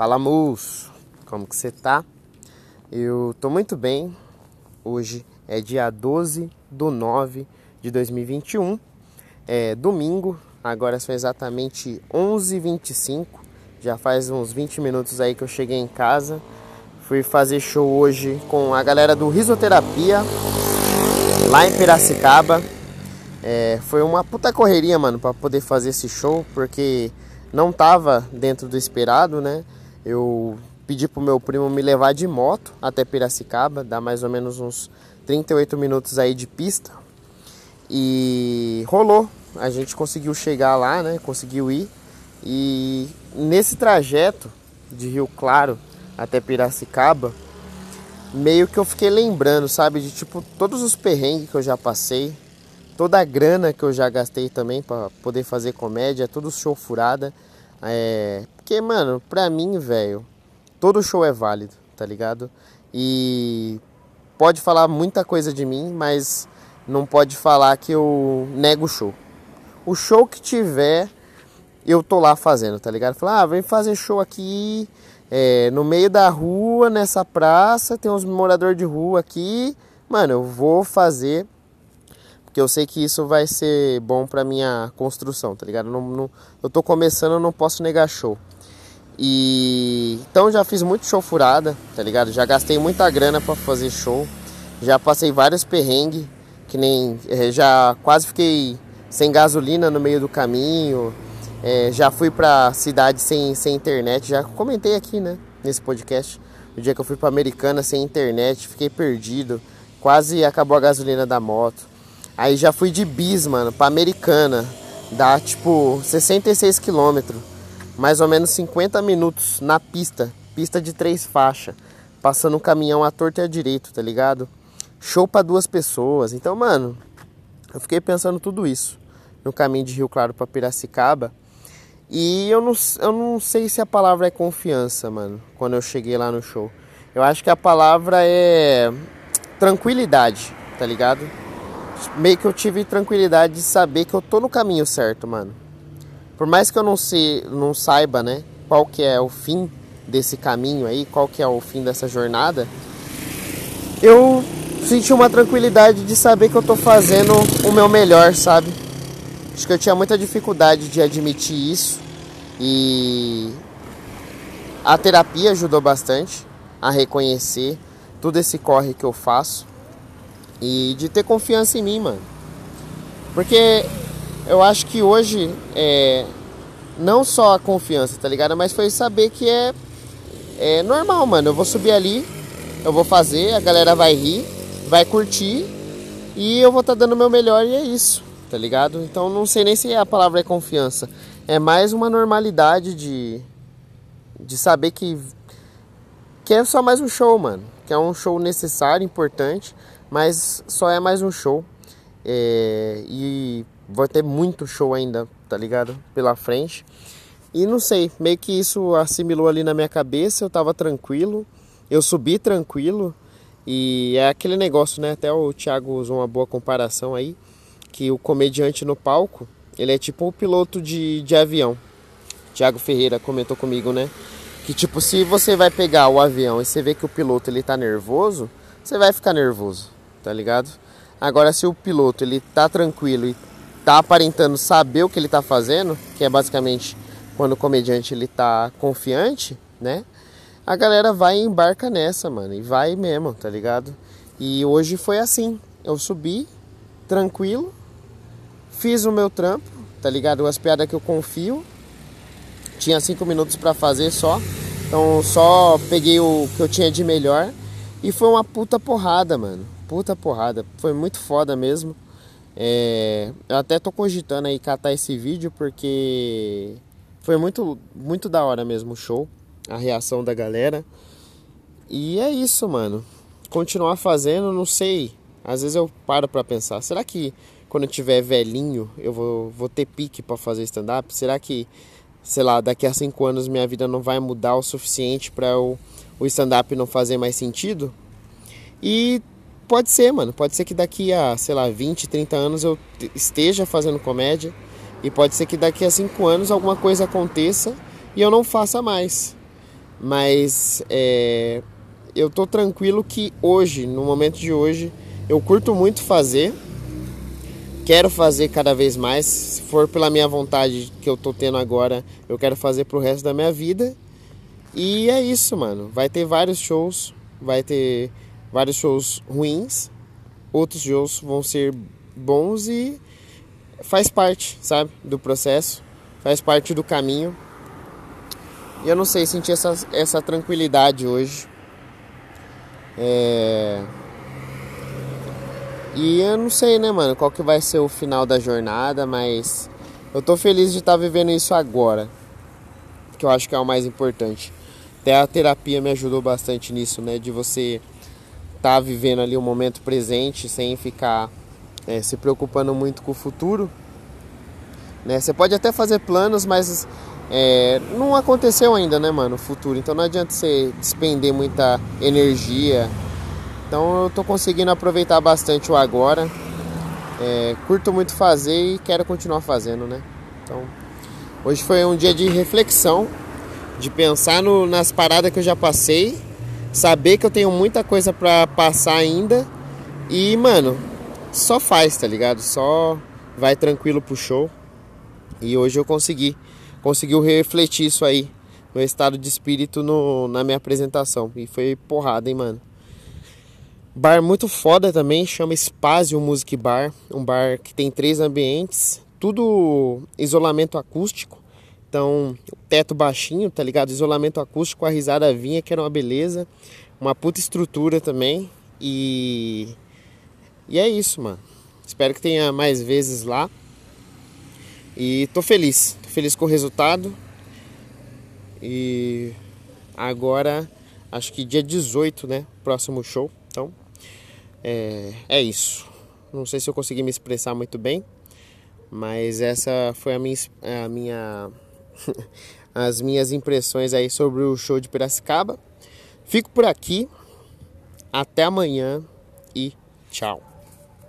Fala moço, como que você tá? Eu tô muito bem. Hoje é dia 12 do 9 de 2021. É domingo, agora são exatamente 11h25. Já faz uns 20 minutos aí que eu cheguei em casa. Fui fazer show hoje com a galera do Risoterapia lá em Piracicaba. É, foi uma puta correria, mano, para poder fazer esse show, porque não tava dentro do esperado, né? Eu pedi pro meu primo me levar de moto até Piracicaba, dá mais ou menos uns 38 minutos aí de pista. E rolou, a gente conseguiu chegar lá, né? Conseguiu ir. E nesse trajeto de Rio Claro até Piracicaba, meio que eu fiquei lembrando, sabe, de tipo todos os perrengues que eu já passei, toda a grana que eu já gastei também para poder fazer comédia, tudo show furada. É, porque, mano, pra mim, velho, todo show é válido, tá ligado? E pode falar muita coisa de mim, mas não pode falar que eu nego o show. O show que tiver, eu tô lá fazendo, tá ligado? Falar, ah, vem fazer show aqui é, no meio da rua, nessa praça, tem uns moradores de rua aqui. Mano, eu vou fazer porque eu sei que isso vai ser bom pra minha construção, tá ligado? Não, não, eu tô começando, eu não posso negar show. E então já fiz muito show furada, tá ligado? Já gastei muita grana para fazer show. Já passei vários perrengues, que nem eh, já quase fiquei sem gasolina no meio do caminho. É, já fui pra cidade sem, sem internet, já comentei aqui, né, nesse podcast. O dia que eu fui pra Americana sem internet, fiquei perdido. Quase acabou a gasolina da moto. Aí já fui de bis, mano, pra Americana. Dá tipo 66 quilômetros. Mais ou menos 50 minutos na pista. Pista de três faixas. Passando um caminhão à torta e à direito, tá ligado? Show pra duas pessoas. Então, mano, eu fiquei pensando tudo isso. No caminho de Rio Claro pra Piracicaba. E eu não, eu não sei se a palavra é confiança, mano. Quando eu cheguei lá no show. Eu acho que a palavra é tranquilidade, tá ligado? Meio que eu tive tranquilidade de saber que eu tô no caminho certo, mano. Por mais que eu não, se, não saiba, né, qual que é o fim desse caminho aí, qual que é o fim dessa jornada, eu senti uma tranquilidade de saber que eu tô fazendo o meu melhor, sabe? Acho que eu tinha muita dificuldade de admitir isso e a terapia ajudou bastante a reconhecer todo esse corre que eu faço e de ter confiança em mim, mano. Porque eu acho que hoje é não só a confiança, tá ligado? Mas foi saber que é, é normal, mano. Eu vou subir ali, eu vou fazer, a galera vai rir, vai curtir e eu vou estar tá dando o meu melhor e é isso, tá ligado? Então não sei nem se a palavra é confiança. É mais uma normalidade de, de saber que, que é só mais um show, mano. Que é um show necessário, importante mas só é mais um show. É, e vai ter muito show ainda, tá ligado? Pela frente. E não sei, meio que isso assimilou ali na minha cabeça, eu tava tranquilo, eu subi tranquilo. E é aquele negócio, né? Até o Thiago usou uma boa comparação aí, que o comediante no palco, ele é tipo o piloto de, de avião. Thiago Ferreira comentou comigo, né? Que tipo, se você vai pegar o avião e você vê que o piloto ele tá nervoso, você vai ficar nervoso tá ligado? Agora se o piloto ele tá tranquilo e tá aparentando saber o que ele tá fazendo, que é basicamente quando o comediante ele tá confiante, né? A galera vai e embarca nessa, mano, e vai mesmo, tá ligado? E hoje foi assim. Eu subi tranquilo, fiz o meu trampo, tá ligado? As piadas que eu confio. Tinha cinco minutos para fazer só. Então só peguei o que eu tinha de melhor. E foi uma puta porrada, mano puta porrada. Foi muito foda mesmo. É, eu até tô cogitando aí catar esse vídeo porque foi muito, muito da hora mesmo o show, a reação da galera. E é isso, mano. Continuar fazendo, não sei. Às vezes eu paro pra pensar, será que quando eu tiver velhinho eu vou, vou ter pique para fazer stand-up? Será que, sei lá, daqui a cinco anos minha vida não vai mudar o suficiente para o stand-up não fazer mais sentido? E pode ser, mano. Pode ser que daqui a, sei lá, 20, 30 anos eu esteja fazendo comédia. E pode ser que daqui a 5 anos alguma coisa aconteça e eu não faça mais. Mas é, eu tô tranquilo que hoje, no momento de hoje, eu curto muito fazer. Quero fazer cada vez mais. Se for pela minha vontade que eu tô tendo agora, eu quero fazer pro resto da minha vida. E é isso, mano. Vai ter vários shows, vai ter vários shows ruins, outros shows vão ser bons e faz parte, sabe, do processo, faz parte do caminho. E eu não sei, sentir essa, essa tranquilidade hoje. É... E eu não sei, né, mano, qual que vai ser o final da jornada, mas eu tô feliz de estar tá vivendo isso agora. Que eu acho que é o mais importante. Até a terapia me ajudou bastante nisso, né? De você estar tá vivendo ali o momento presente sem ficar é, se preocupando muito com o futuro. Né? Você pode até fazer planos, mas é, não aconteceu ainda, né, mano? O futuro. Então não adianta você despender muita energia. Então eu tô conseguindo aproveitar bastante o agora. É, curto muito fazer e quero continuar fazendo, né? Então hoje foi um dia de reflexão de pensar no, nas paradas que eu já passei, saber que eu tenho muita coisa para passar ainda e, mano, só faz, tá ligado? Só vai tranquilo pro show. E hoje eu consegui, conseguiu refletir isso aí, meu estado de espírito no, na minha apresentação. E foi porrada, hein, mano. Bar muito foda também, chama Spazio Music Bar, um bar que tem três ambientes, tudo isolamento acústico. Então, teto baixinho, tá ligado? Isolamento acústico, a risada vinha, que era uma beleza. Uma puta estrutura também. E. E é isso, mano. Espero que tenha mais vezes lá. E tô feliz. Tô feliz com o resultado. E agora, acho que dia 18, né? Próximo show. Então, é, é isso. Não sei se eu consegui me expressar muito bem. Mas essa foi a minha, a minha as minhas impressões aí sobre o show de Piracicaba. Fico por aqui. Até amanhã e tchau.